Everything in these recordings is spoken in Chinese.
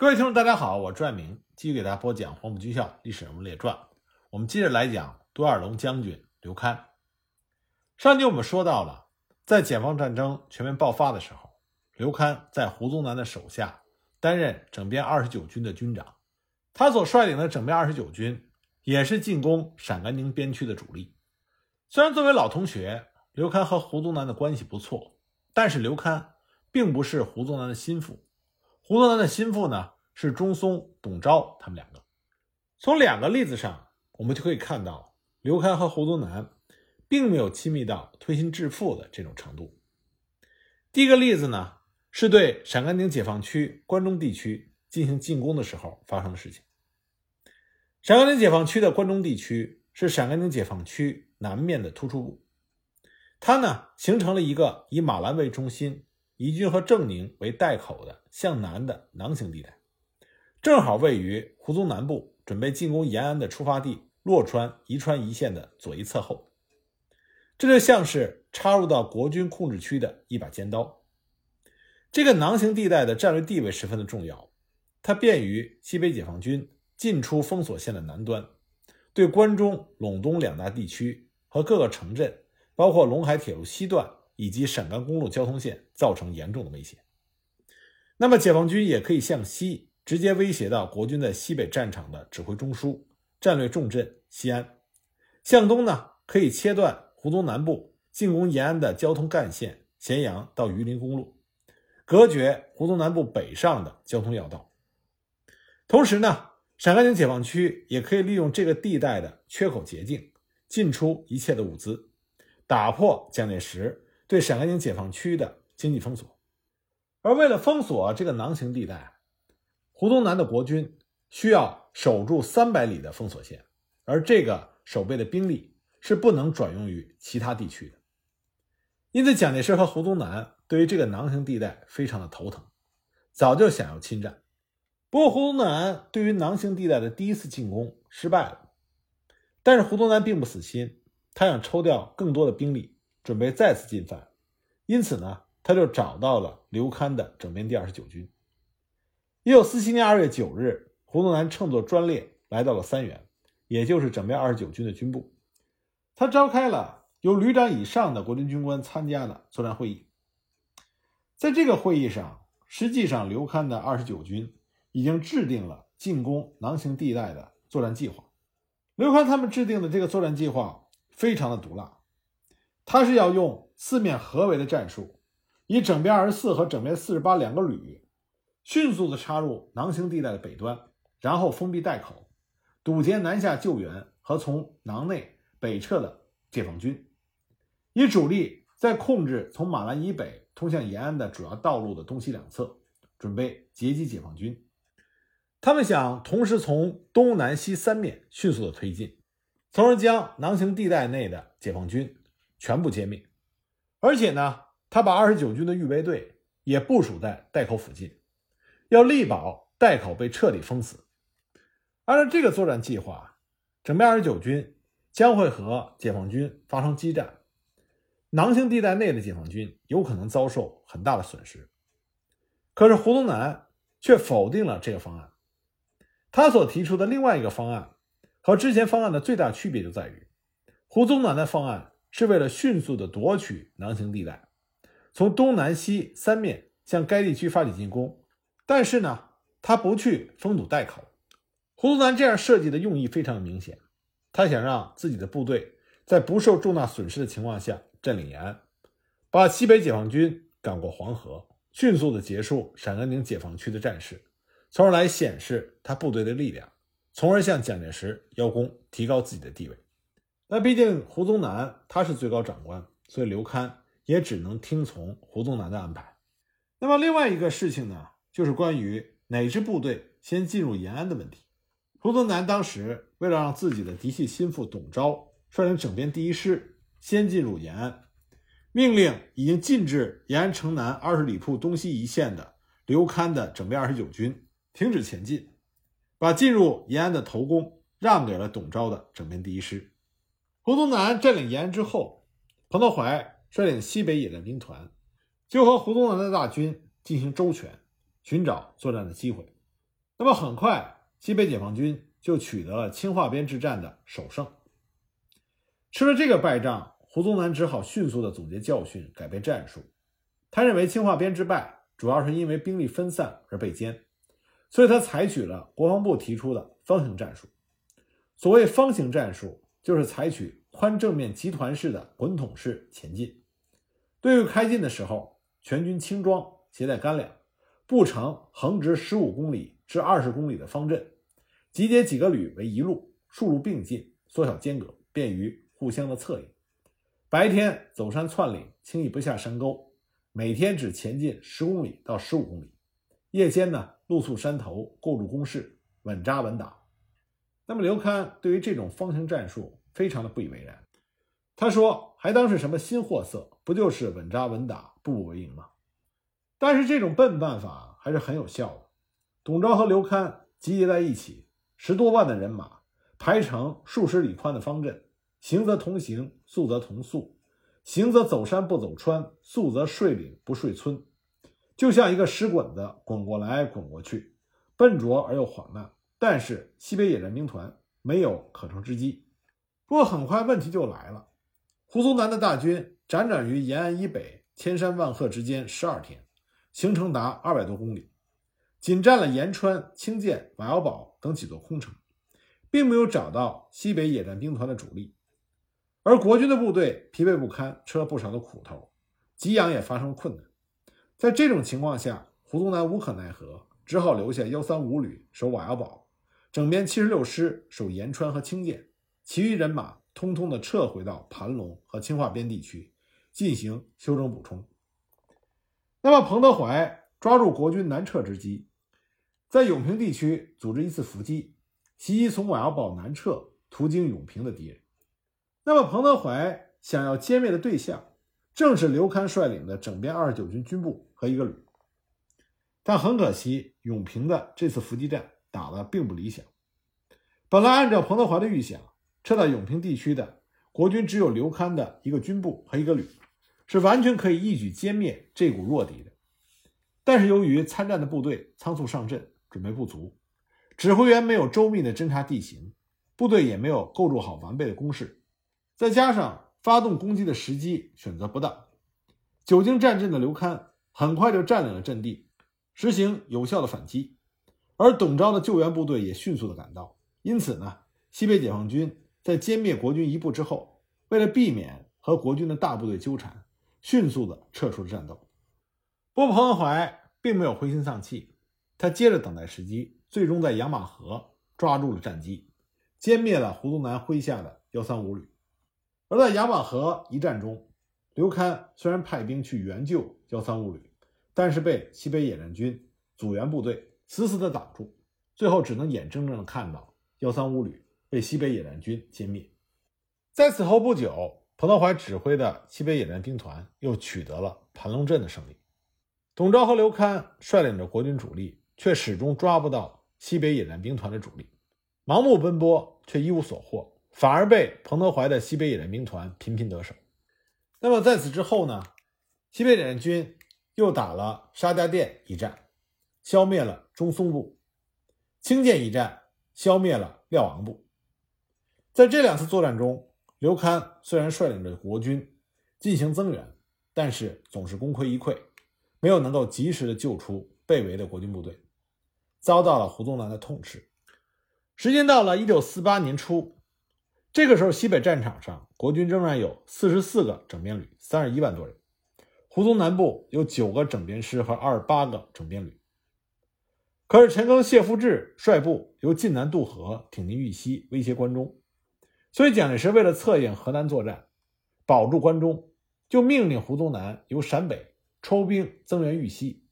各位听众，大家好，我朱爱明继续给大家播讲黄埔军校历史人物列传。我们接着来讲多尔龙将军刘戡。上集我们说到了，在解放战争全面爆发的时候，刘戡在胡宗南的手下担任整编二十九军的军长。他所率领的整编二十九军也是进攻陕甘宁边区的主力。虽然作为老同学，刘戡和胡宗南的关系不错，但是刘戡并不是胡宗南的心腹。胡宗南的心腹呢是中松、董钊他们两个。从两个例子上，我们就可以看到刘戡和胡宗南并没有亲密到推心置腹的这种程度。第一个例子呢，是对陕甘宁解放区关中地区进行进攻的时候发生的事情。陕甘宁解放区的关中地区是陕甘宁解放区南面的突出部，它呢形成了一个以马兰为中心、宜君和正宁为带口的向南的囊形地带，正好位于胡宗南部准备进攻延安的出发地洛川、宜川一线的左一侧后。这就像是插入到国军控制区的一把尖刀。这个囊形地带的战略地位十分的重要，它便于西北解放军。进出封锁线的南端，对关中、陇东两大地区和各个城镇，包括陇海铁路西段以及陕甘公路交通线，造成严重的威胁。那么，解放军也可以向西直接威胁到国军在西北战场的指挥中枢、战略重镇西安；向东呢，可以切断胡宗南部进攻延安的交通干线咸阳到榆林公路，隔绝胡宗南部北上的交通要道。同时呢。陕甘宁解放区也可以利用这个地带的缺口捷径进出一切的物资，打破蒋介石对陕甘宁解放区的经济封锁。而为了封锁这个囊形地带，胡宗南的国军需要守住三百里的封锁线，而这个守备的兵力是不能转用于其他地区的。因此，蒋介石和胡宗南对于这个囊形地带非常的头疼，早就想要侵占。不过，胡宗南对于囊形地带的第一次进攻失败了。但是，胡宗南并不死心，他想抽调更多的兵力，准备再次进犯。因此呢，他就找到了刘戡的整编第二十九军。一九四七年二月九日，胡宗南乘坐专列来到了三原，也就是整编二十九军的军部。他召开了由旅长以上的国军军官参加的作战会议。在这个会议上，实际上刘戡的二十九军。已经制定了进攻囊形地带的作战计划。刘戡他们制定的这个作战计划非常的毒辣，他是要用四面合围的战术，以整编二十四和整编四十八两个旅，迅速的插入囊形地带的北端，然后封闭带口，堵截南下救援和从囊内北撤的解放军，以主力在控制从马兰以北通向延安的主要道路的东西两侧，准备截击解放军。他们想同时从东南西三面迅速的推进，从而将囊形地带内的解放军全部歼灭。而且呢，他把二十九军的预备队也部署在带口附近，要力保带口被彻底封死。按照这个作战计划，整编二十九军将会和解放军发生激战，囊形地带内的解放军有可能遭受很大的损失。可是胡宗南却否定了这个方案。他所提出的另外一个方案和之前方案的最大区别就在于，胡宗南的方案是为了迅速的夺取囊形地带，从东南西三面向该地区发起进攻。但是呢，他不去封堵带口。胡宗南这样设计的用意非常明显，他想让自己的部队在不受重大损失的情况下占领延安，把西北解放军赶过黄河，迅速的结束陕甘宁解放区的战事。从而来显示他部队的力量，从而向蒋介石邀功，提高自己的地位。那毕竟胡宗南他是最高长官，所以刘戡也只能听从胡宗南的安排。那么另外一个事情呢，就是关于哪支部队先进入延安的问题。胡宗南当时为了让自己的嫡系心腹董钊率领整编第一师先进入延安，命令已经进至延安城南二十里铺东西一线的刘戡的整编二十九军。停止前进，把进入延安的头功让给了董钊的整编第一师。胡宗南占领延安之后，彭德怀率领西北野战兵团，就和胡宗南的大军进行周旋，寻找作战的机会。那么很快，西北解放军就取得了清化边之战的首胜。吃了这个败仗，胡宗南只好迅速的总结教训，改变战术。他认为清化边之败主要是因为兵力分散而被歼，所以他采取了国防部提出的方形战术。所谓方形战术，就是采取宽正面集团式的滚筒式前进。队伍开进的时候，全军轻装，携带干粮，布成横直十五公里至二十公里的方阵，集结几个旅为一路，数路并进，缩小间隔，便于互相的策应。白天走山窜岭，轻易不下山沟，每天只前进十公里到十五公里。夜间呢，露宿山头，构筑工事，稳扎稳打。那么刘戡对于这种方形战术非常的不以为然，他说：“还当是什么新货色？不就是稳扎稳打，步步为营吗？”但是这种笨办法还是很有效的。董昭和刘戡集结在一起，十多万的人马排成数十里宽的方阵，行则同行，速则同速，行则走山不走川，速则睡岭不睡村，就像一个石滚子滚过来滚过去，笨拙而又缓慢。但是西北野战兵团没有可乘之机。不过很快问题就来了，胡宗南的大军辗转于延安以北千山万壑之间十二天，行程达二百多公里，仅占了延川、清涧、瓦窑堡等几座空城，并没有找到西北野战兵团的主力。而国军的部队疲惫不堪，吃了不少的苦头，给养也发生困难。在这种情况下，胡宗南无可奈何，只好留下幺三五旅守瓦窑堡。整编七十六师守延川和清涧，其余人马通通的撤回到盘龙和清化边地区进行休整补充。那么彭德怀抓住国军南撤之机，在永平地区组织一次伏击，袭击从瓦窑堡南撤途经永平的敌人。那么彭德怀想要歼灭的对象，正是刘戡率领的整编二十九军军部和一个旅。但很可惜，永平的这次伏击战。打得并不理想。本来按照彭德怀的预想，撤到永平地区的国军只有刘戡的一个军部和一个旅，是完全可以一举歼灭这股弱敌的。但是由于参战的部队仓促上阵，准备不足，指挥员没有周密的侦察地形，部队也没有构筑好完备的工事，再加上发动攻击的时机选择不当，久经战阵的刘戡很快就占领了阵地，实行有效的反击。而董昭的救援部队也迅速的赶到，因此呢，西北解放军在歼灭国军一部之后，为了避免和国军的大部队纠缠，迅速的撤出了战斗。不过彭德怀并没有灰心丧气，他接着等待时机，最终在杨马河抓住了战机，歼灭了胡宗南麾下的幺三五旅。而在杨马河一战中，刘戡虽然派兵去援救幺三五旅，但是被西北野战军阻援部队。死死地挡住，最后只能眼睁睁地看到幺三五旅被西北野战军歼灭。在此后不久，彭德怀指挥的西北野战兵团又取得了盘龙镇的胜利。董昭和刘戡率领着国军主力，却始终抓不到西北野战兵团的主力，盲目奔波却一无所获，反而被彭德怀的西北野战兵团频频得手。那么在此之后呢？西北野战军又打了沙家店一战。消灭了中松部，清涧一战消灭了廖王部。在这两次作战中，刘戡虽然率领着国军进行增援，但是总是功亏一篑，没有能够及时的救出被围的国军部队，遭到了胡宗南的痛斥。时间到了一九四八年初，这个时候西北战场上国军仍然有四十四个整编旅，三十一万多人；胡宗南部有九个整编师和二十八个整编旅。可是陈赓、谢富治率部由晋南渡河，挺进豫西，威胁关中。所以蒋介石为了策应河南作战，保住关中，就命令胡宗南由陕北抽兵增援豫西。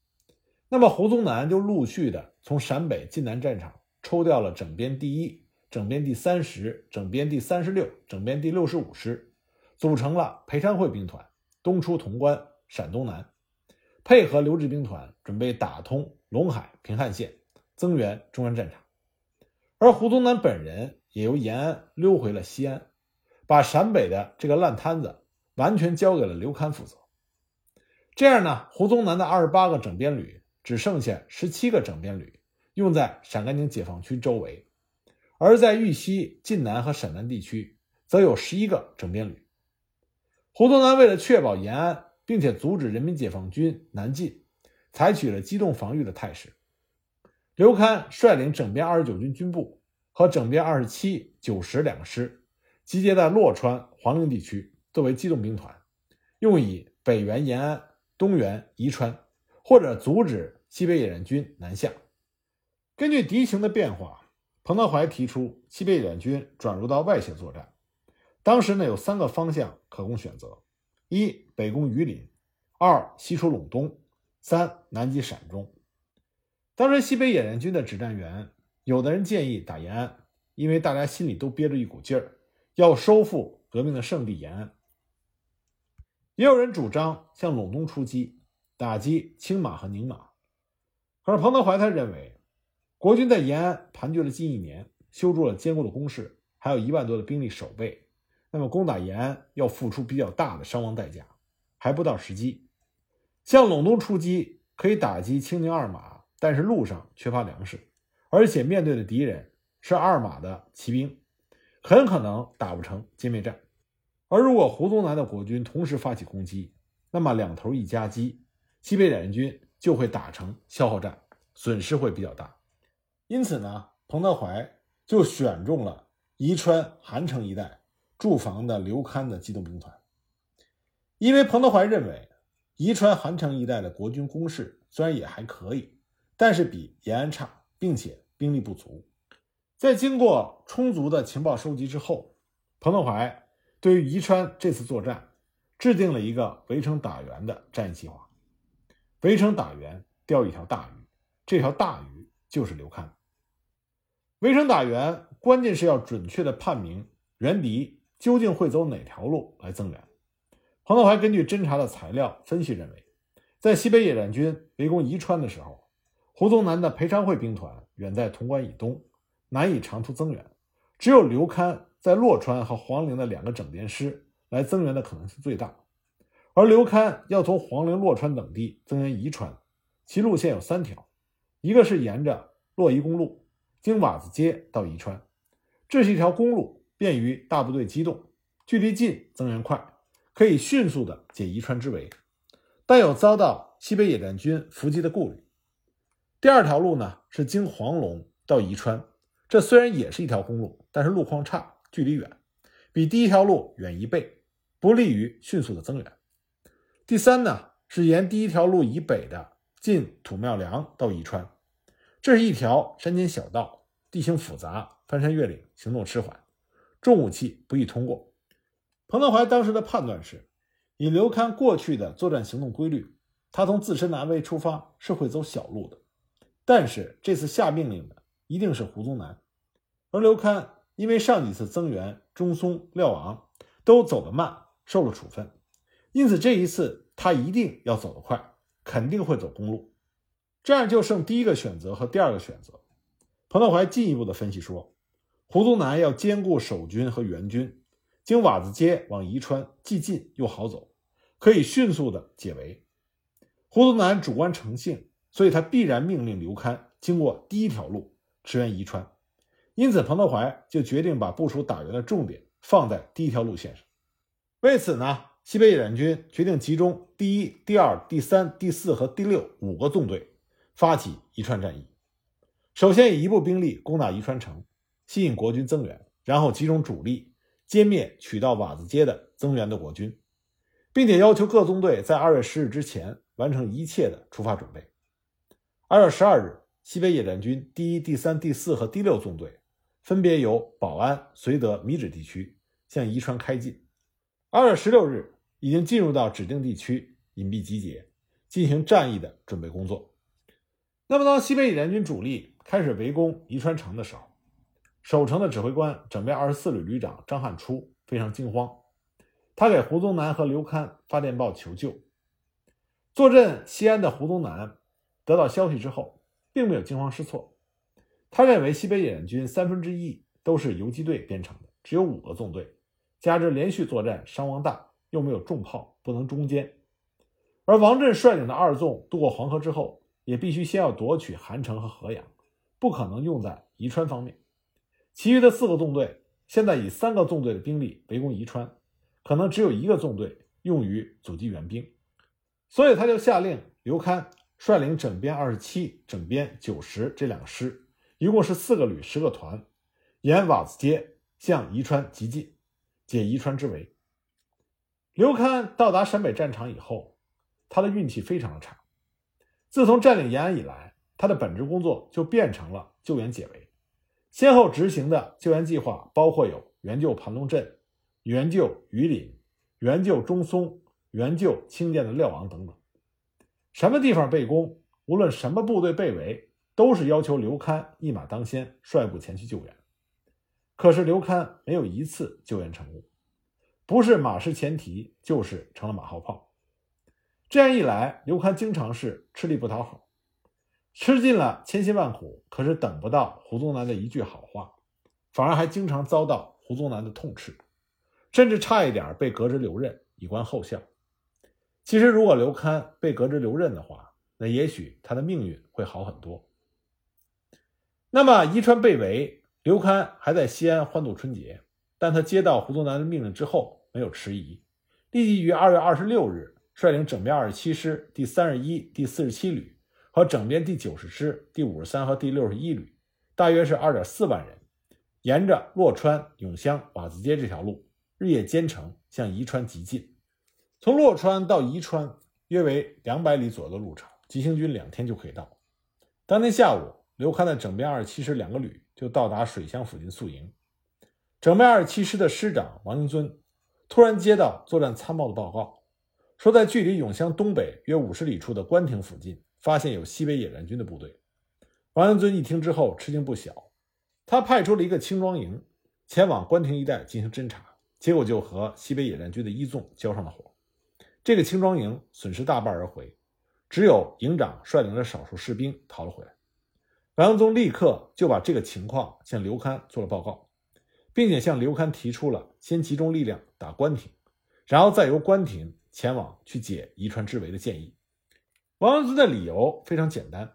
那么胡宗南就陆续的从陕北、晋南战场抽调了整编第一、整编第三十、整编第三十六、整编第六十五师，组成了裴昌会兵团，东出潼关、陕东南，配合刘志兵团，准备打通。陇海、平汉线增援中央战场，而胡宗南本人也由延安溜回了西安，把陕北的这个烂摊子完全交给了刘戡负责。这样呢，胡宗南的二十八个整编旅只剩下十七个整编旅，用在陕甘宁解放区周围，而在豫西、晋南和陕南地区，则有十一个整编旅。胡宗南为了确保延安，并且阻止人民解放军南进，采取了机动防御的态势。刘戡率领整编二十九军军部和整编二十七、九十两个师，集结在洛川、黄陵地区，作为机动兵团，用以北援延安、东援宜川，或者阻止西北野战军南下。根据敌情的变化，彭德怀提出西北野战军转入到外线作战。当时呢，有三个方向可供选择：一、北攻榆林；二、西出陇东；三、南击陕中。当时西北野战军的指战员，有的人建议打延安，因为大家心里都憋着一股劲儿，要收复革命的圣地延安；也有人主张向陇东出击，打击青马和宁马。可是彭德怀他认为，国军在延安盘踞了近一年，修筑了坚固的工事，还有一万多的兵力守备。那么攻打延安要付出比较大的伤亡代价，还不到时机。向陇东出击可以打击青宁二马，但是路上缺乏粮食，而且面对的敌人是二马的骑兵，很可能打不成歼灭战。而如果胡宗南的国军同时发起攻击，那么两头一夹击，西北野战军就会打成消耗战，损失会比较大。因此呢，彭德怀就选中了宜川韩城一带。驻防的刘戡的机动兵团，因为彭德怀认为宜川韩城一带的国军攻势虽然也还可以，但是比延安差，并且兵力不足。在经过充足的情报收集之后，彭德怀对于宜川这次作战制定了一个围城打援的战役计划。围城打援钓一条大鱼，这条大鱼就是刘戡。围城打援关键是要准确的判明援敌。究竟会走哪条路来增援？彭德怀根据侦查的材料分析认为，在西北野战军围攻宜川的时候，胡宗南的裴昌会兵团远在潼关以东，难以长途增援，只有刘戡在洛川和黄陵的两个整编师来增援的可能性最大。而刘戡要从黄陵、洛川等地增援宜川，其路线有三条：一个是沿着洛宜公路经瓦子街到宜川，这是一条公路。便于大部队机动，距离近，增援快，可以迅速的解宜川之围，但有遭到西北野战军伏击的顾虑。第二条路呢是经黄龙到宜川，这虽然也是一条公路，但是路况差，距离远，比第一条路远一倍，不利于迅速的增援。第三呢是沿第一条路以北的进土庙梁到宜川，这是一条山间小道，地形复杂，翻山越岭，行动迟缓。重武器不易通过。彭德怀当时的判断是，以刘戡过去的作战行动规律，他从自身的安危出发是会走小路的。但是这次下命令的一定是胡宗南，而刘戡因为上几次增援中松、廖昂都走得慢，受了处分，因此这一次他一定要走得快，肯定会走公路。这样就剩第一个选择和第二个选择。彭德怀进一步的分析说。胡宗南要兼顾守军和援军，经瓦子街往宜川既近又好走，可以迅速的解围。胡宗南主观成性，所以他必然命令刘戡经过第一条路驰援宜川。因此，彭德怀就决定把部署打援的重点放在第一条路线上。为此呢，西北野战军决定集中第一、第二、第三、第四和第六五个纵队，发起宜川战役。首先以一部兵力攻打宜川城。吸引国军增援，然后集中主力歼灭取到瓦子街的增援的国军，并且要求各纵队在二月十日之前完成一切的出发准备。二月十二日，西北野战军第一、第三、第四和第六纵队分别由保安、绥德、米脂地区向宜川开进。二月十六日，已经进入到指定地区隐蔽集结，进行战役的准备工作。那么，当西北野战军主力开始围攻宜川城的时候，守城的指挥官整编二十四旅旅长张汉初非常惊慌，他给胡宗南和刘戡发电报求救。坐镇西安的胡宗南得到消息之后，并没有惊慌失措，他认为西北野战军三分之一都是游击队编成的，只有五个纵队，加之连续作战伤亡大，又没有重炮，不能中坚。而王震率领的二纵渡过黄河之后，也必须先要夺取韩城和河阳，不可能用在宜川方面。其余的四个纵队现在以三个纵队的兵力围攻宜川，可能只有一个纵队用于阻击援兵，所以他就下令刘戡率领整编二十七、整编九十这两个师，一共是四个旅、十个团，沿瓦子街向宜川急进，解宜川之围。刘戡到达陕北战场以后，他的运气非常的差。自从占领延安以来，他的本职工作就变成了救援解围。先后执行的救援计划包括有援救盘龙镇、援救榆林、援救中松、援救清涧的廖王等等。什么地方被攻，无论什么部队被围，都是要求刘戡一马当先，率部前去救援。可是刘戡没有一次救援成功。不是马失前蹄，就是成了马后炮。这样一来，刘戡经常是吃力不讨好，吃尽了千辛万苦，可是等不到胡宗南的一句好话，反而还经常遭到胡宗南的痛斥，甚至差一点被革职留任，以观后效。其实，如果刘戡被革职留任的话，那也许他的命运会好很多。那么，宜川被围，刘戡还在西安欢度春节，但他接到胡宗南的命令之后。没有迟疑，立即于二月二十六日率领整编二十七师第三十一、第四十七旅和整编第九十师第五十三和第六十一旅，大约是二点四万人，沿着洛川、永乡、瓦子街这条路，日夜兼程向宜川急进。从洛川到宜川约为两百里左右的路程，急行军两天就可以到。当天下午，刘戡的整编二十七师两个旅就到达水乡附近宿营。整编二十七师的师长王英尊。突然接到作战参谋的报告，说在距离永乡东北约五十里处的关亭附近，发现有西北野战军的部队。王英尊一听之后吃惊不小，他派出了一个轻装营前往关亭一带进行侦查，结果就和西北野战军的一纵交上了火。这个轻装营损失大半而回，只有营长率领着少数士兵逃了回来。王英宗立刻就把这个情况向刘戡做了报告。并且向刘戡提出了先集中力量打关亭，然后再由关亭前往去解宜川之围的建议。王英尊的理由非常简单，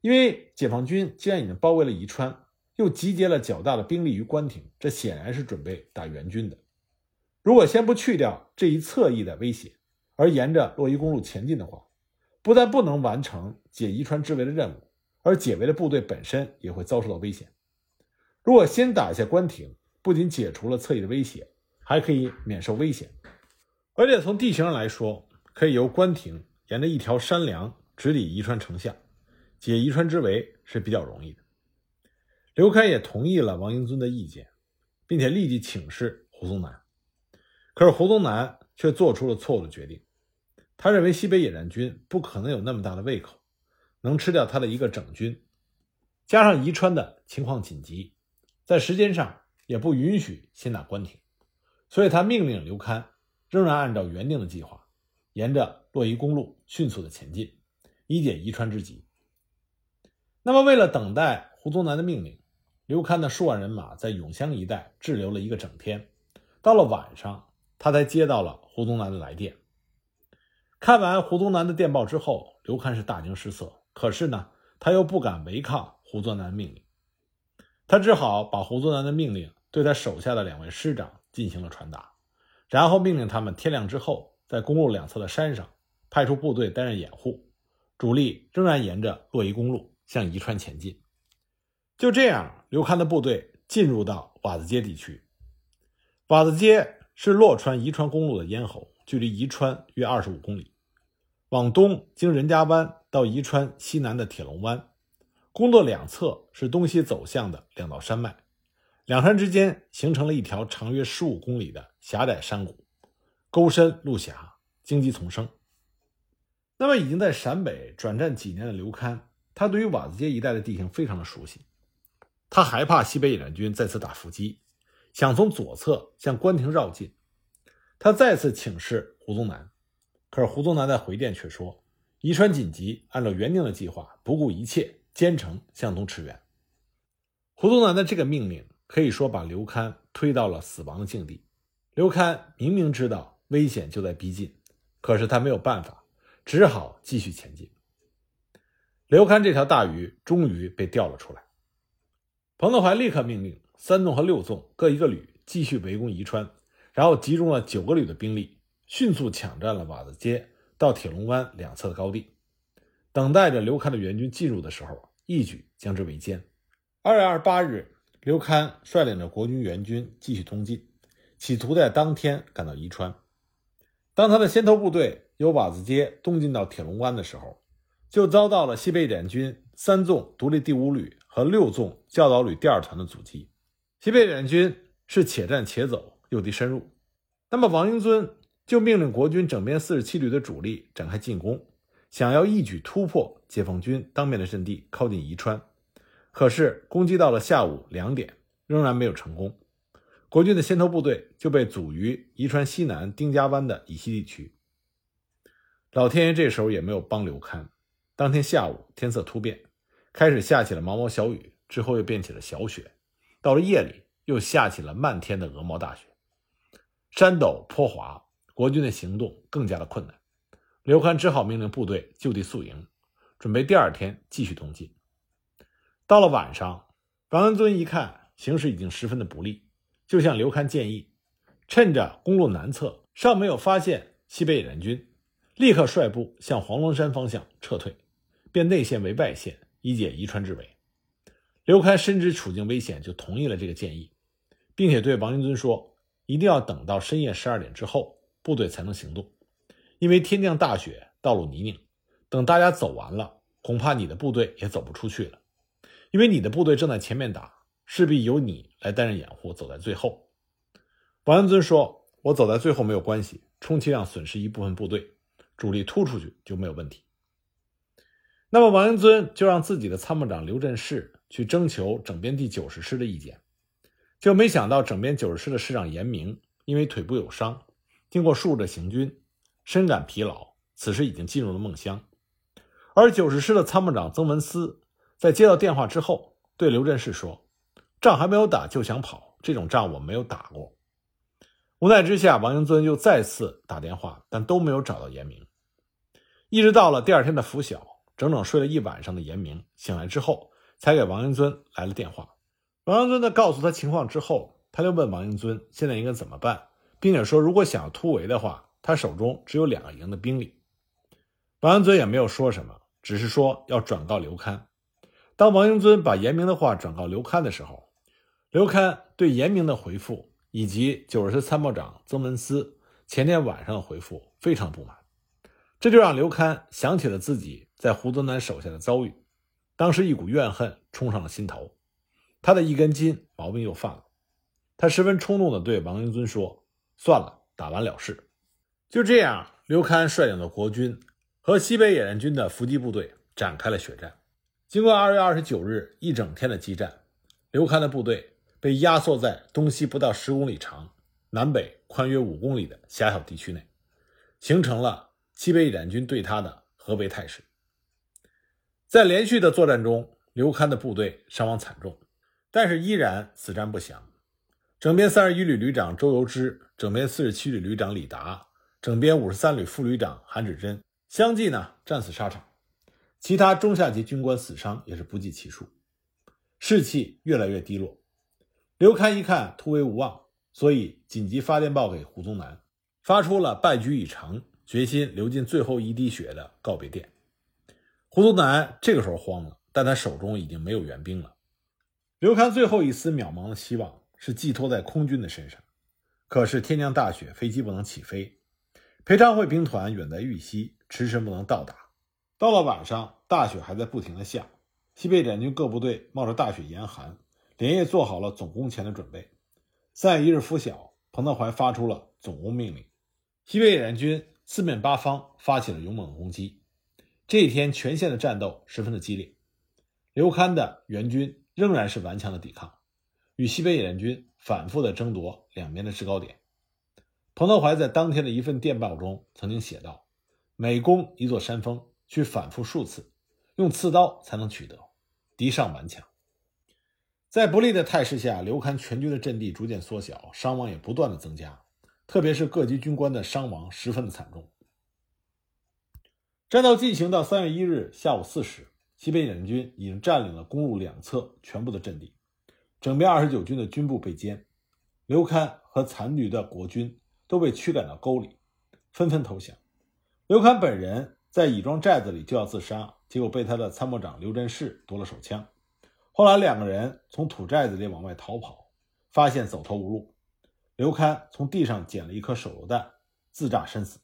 因为解放军既然已经包围了宜川，又集结了较大的兵力于关亭，这显然是准备打援军的。如果先不去掉这一侧翼的威胁，而沿着洛宜公路前进的话，不但不能完成解宜川之围的任务，而解围的部队本身也会遭受到危险。如果先打下关亭，不仅解除了侧翼的威胁，还可以免受危险，而且从地形上来说，可以由关亭沿着一条山梁直抵宜川城下，解宜川之围是比较容易的。刘开也同意了王英尊的意见，并且立即请示胡宗南。可是胡宗南却做出了错误的决定，他认为西北野战军不可能有那么大的胃口，能吃掉他的一个整军，加上宜川的情况紧急，在时间上。也不允许先打关亭，所以他命令刘戡仍然按照原定的计划，沿着洛宜公路迅速的前进，以解宜川之急。那么，为了等待胡宗南的命令，刘戡的数万人马在永乡一带滞留了一个整天。到了晚上，他才接到了胡宗南的来电。看完胡宗南的电报之后，刘戡是大惊失色，可是呢，他又不敢违抗胡宗南的命令，他只好把胡宗南的命令。对他手下的两位师长进行了传达，然后命令他们天亮之后，在公路两侧的山上派出部队担任掩护，主力仍然沿着洛宜公路向宜川前进。就这样，刘戡的部队进入到瓦子街地区。瓦子街是洛川宜川公路的咽喉，距离宜川约二十五公里。往东经任家湾到宜川西南的铁龙湾，公路两侧是东西走向的两道山脉。两山之间形成了一条长约十五公里的狭窄山谷，沟深路狭，荆棘丛生。那么，已经在陕北转战几年的刘戡，他对于瓦子街一带的地形非常的熟悉。他害怕西北野战军再次打伏击，想从左侧向关亭绕进。他再次请示胡宗南，可是胡宗南在回电却说：“宜川紧急，按照原定的计划，不顾一切兼程向东驰援。”胡宗南的这个命令。可以说把刘戡推到了死亡的境地。刘戡明明知道危险就在逼近，可是他没有办法，只好继续前进。刘戡这条大鱼终于被钓了出来。彭德怀立刻命令三纵和六纵各一个旅继续围攻宜川，然后集中了九个旅的兵力，迅速抢占了瓦子街到铁龙湾两侧的高地，等待着刘戡的援军进入的时候，一举将之围歼。二月二十八日，刘戡率领着国军援军继续东进，企图在当天赶到宜川。当他的先头部队由瓦子街东进到铁龙湾的时候，就遭到了西北野军三纵独立第五旅和六纵教导旅第二团的阻击。西北野军是且战且走，诱敌深入。那么王英尊就命令国军整编四十七旅的主力展开进攻，想要一举突破解放军当面的阵地，靠近宜川。可是攻击到了下午两点，仍然没有成功。国军的先头部队就被阻于宜川西南丁家湾的以西地区。老天爷这时候也没有帮刘戡。当天下午天色突变，开始下起了毛毛小雨，之后又变起了小雪。到了夜里，又下起了漫天的鹅毛大雪，山陡坡滑，国军的行动更加的困难。刘戡只好命令部队就地宿营，准备第二天继续东进。到了晚上，王恩尊一看形势已经十分的不利。就向刘戡建议，趁着公路南侧尚没有发现西北野战军，立刻率部向黄龙山方向撤退，变内线为外线，以解宜川之围。刘戡深知处境危险，就同意了这个建议，并且对王英尊说：“一定要等到深夜十二点之后，部队才能行动，因为天降大雪，道路泥泞，等大家走完了，恐怕你的部队也走不出去了，因为你的部队正在前面打。”势必由你来担任掩护，走在最后。王安尊说：“我走在最后没有关系，充其量损失一部分部队，主力突出去就没有问题。”那么王安尊就让自己的参谋长刘振士去征求整编第九十师的意见，就没想到整编九十师的师长严明因为腿部有伤，经过数日的行军，深感疲劳，此时已经进入了梦乡。而九十师的参谋长曾文思在接到电话之后，对刘振士说。仗还没有打就想跑，这种仗我没有打过。无奈之下，王英尊又再次打电话，但都没有找到严明。一直到了第二天的拂晓，整整睡了一晚上的严明醒来之后，才给王英尊来了电话。王英尊在告诉他情况之后，他就问王英尊现在应该怎么办，并且说如果想要突围的话，他手中只有两个营的兵力。王英尊也没有说什么，只是说要转告刘戡。当王英尊把严明的话转告刘戡的时候，刘戡对严明的回复以及九十师参谋长曾文思前天晚上的回复非常不满，这就让刘戡想起了自己在胡宗南手下的遭遇，当时一股怨恨冲上了心头，他的一根筋毛病又犯了，他十分冲动地对王英尊说：“算了，打完了事。”就这样，刘戡率领的国军和西北野战军的伏击部队展开了血战，经过二月二十九日一整天的激战，刘戡的部队。被压缩在东西不到十公里长、南北宽约五公里的狭小地区内，形成了西北野战军对他的合围态势。在连续的作战中，刘戡的部队伤亡惨重，但是依然死战不降。整编三十一旅旅长周游之、整编四十七旅旅长李达、整编五十三旅副旅长韩志珍相继呢战死沙场，其他中下级军官死伤也是不计其数，士气越来越低落。刘戡一看突围无望，所以紧急发电报给胡宗南，发出了败局已成、决心流尽最后一滴血的告别电。胡宗南这个时候慌了，但他手中已经没有援兵了。刘戡最后一丝渺茫的希望是寄托在空军的身上，可是天降大雪，飞机不能起飞，裴昌会兵团远在豫西，迟迟不能到达。到了晚上，大雪还在不停的下，西北联军各部队冒着大雪严寒。连夜做好了总攻前的准备。三月一日拂晓，彭德怀发出了总攻命令，西北野战军四面八方发起了勇猛的攻击。这一天，全线的战斗十分的激烈。刘戡的援军仍然是顽强的抵抗，与西北野战军反复的争夺两边的制高点。彭德怀在当天的一份电报中曾经写道：“每攻一座山峰，需反复数次，用刺刀才能取得，敌上顽强。”在不利的态势下，刘戡全军的阵地逐渐缩小，伤亡也不断的增加，特别是各级军官的伤亡十分的惨重。战斗进行到三月一日下午四时，西北野战军已经占领了公路两侧全部的阵地，整编二十九军的军部被歼，刘戡和残余的国军都被驱赶到沟里，纷纷投降。刘戡本人在乙庄寨子里就要自杀，结果被他的参谋长刘振士夺了手枪。后来两个人从土寨子里往外逃跑，发现走投无路，刘戡从地上捡了一颗手榴弹，自炸身死。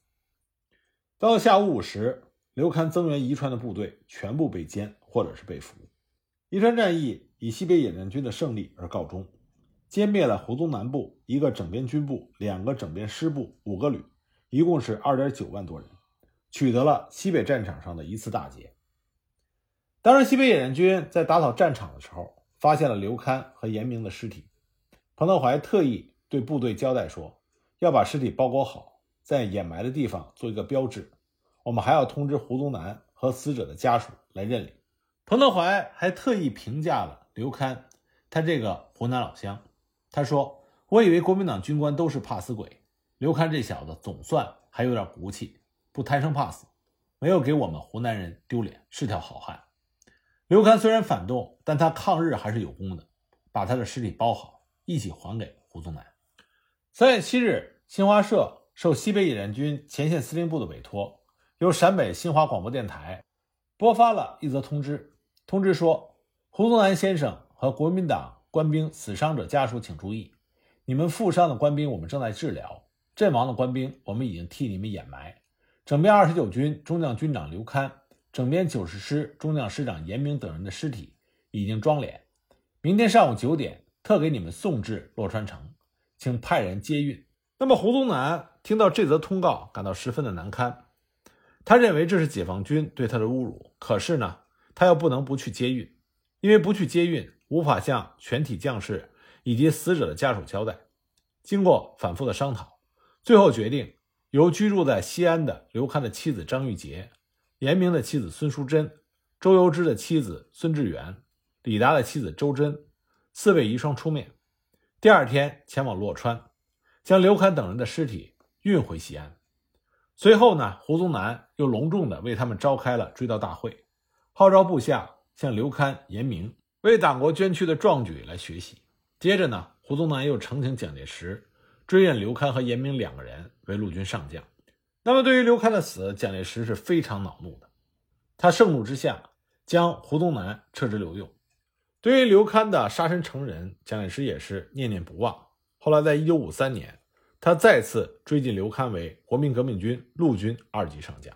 到了下午五时，刘戡增援宜川的部队全部被歼或者是被俘。宜川战役以西北野战军的胜利而告终，歼灭了胡宗南部一个整编军部、两个整编师部、五个旅，一共是二点九万多人，取得了西北战场上的一次大捷。当时，西北野战军在打扫战场的时候，发现了刘戡和严明的尸体。彭德怀特意对部队交代说，要把尸体包裹好，在掩埋的地方做一个标志。我们还要通知胡宗南和死者的家属来认领。彭德怀还特意评价了刘戡，他这个湖南老乡，他说：“我以为国民党军官都是怕死鬼，刘戡这小子总算还有点骨气，不贪生怕死，没有给我们湖南人丢脸，是条好汉。”刘戡虽然反动，但他抗日还是有功的，把他的尸体包好，一起还给胡宗南。三月七日，新华社受西北野战军前线司令部的委托，由陕北新华广播电台播发了一则通知。通知说，胡宗南先生和国民党官兵死伤者家属，请注意，你们负伤的官兵我们正在治疗，阵亡的官兵我们已经替你们掩埋。整编二十九军中将军长刘戡。整编九十师中将师长严明等人的尸体已经装殓，明天上午九点特给你们送至洛川城，请派人接运。那么胡宗南听到这则通告，感到十分的难堪，他认为这是解放军对他的侮辱。可是呢，他又不能不去接运，因为不去接运，无法向全体将士以及死者的家属交代。经过反复的商讨，最后决定由居住在西安的刘戡的妻子张玉洁。严明的妻子孙淑珍、周游之的妻子孙志远、李达的妻子周珍四位遗孀出面，第二天前往洛川，将刘戡等人的尸体运回西安。随后呢，胡宗南又隆重地为他们召开了追悼大会，号召部下向刘戡、严明为党国捐躯的壮举来学习。接着呢，胡宗南又呈请蒋介石追认刘戡和严明两个人为陆军上将。那么，对于刘戡的死，蒋介石是非常恼怒的。他盛怒之下，将胡宗南撤职留用。对于刘戡的杀身成仁，蒋介石也是念念不忘。后来，在一九五三年，他再次追进刘戡为国民革命军陆军二级上将。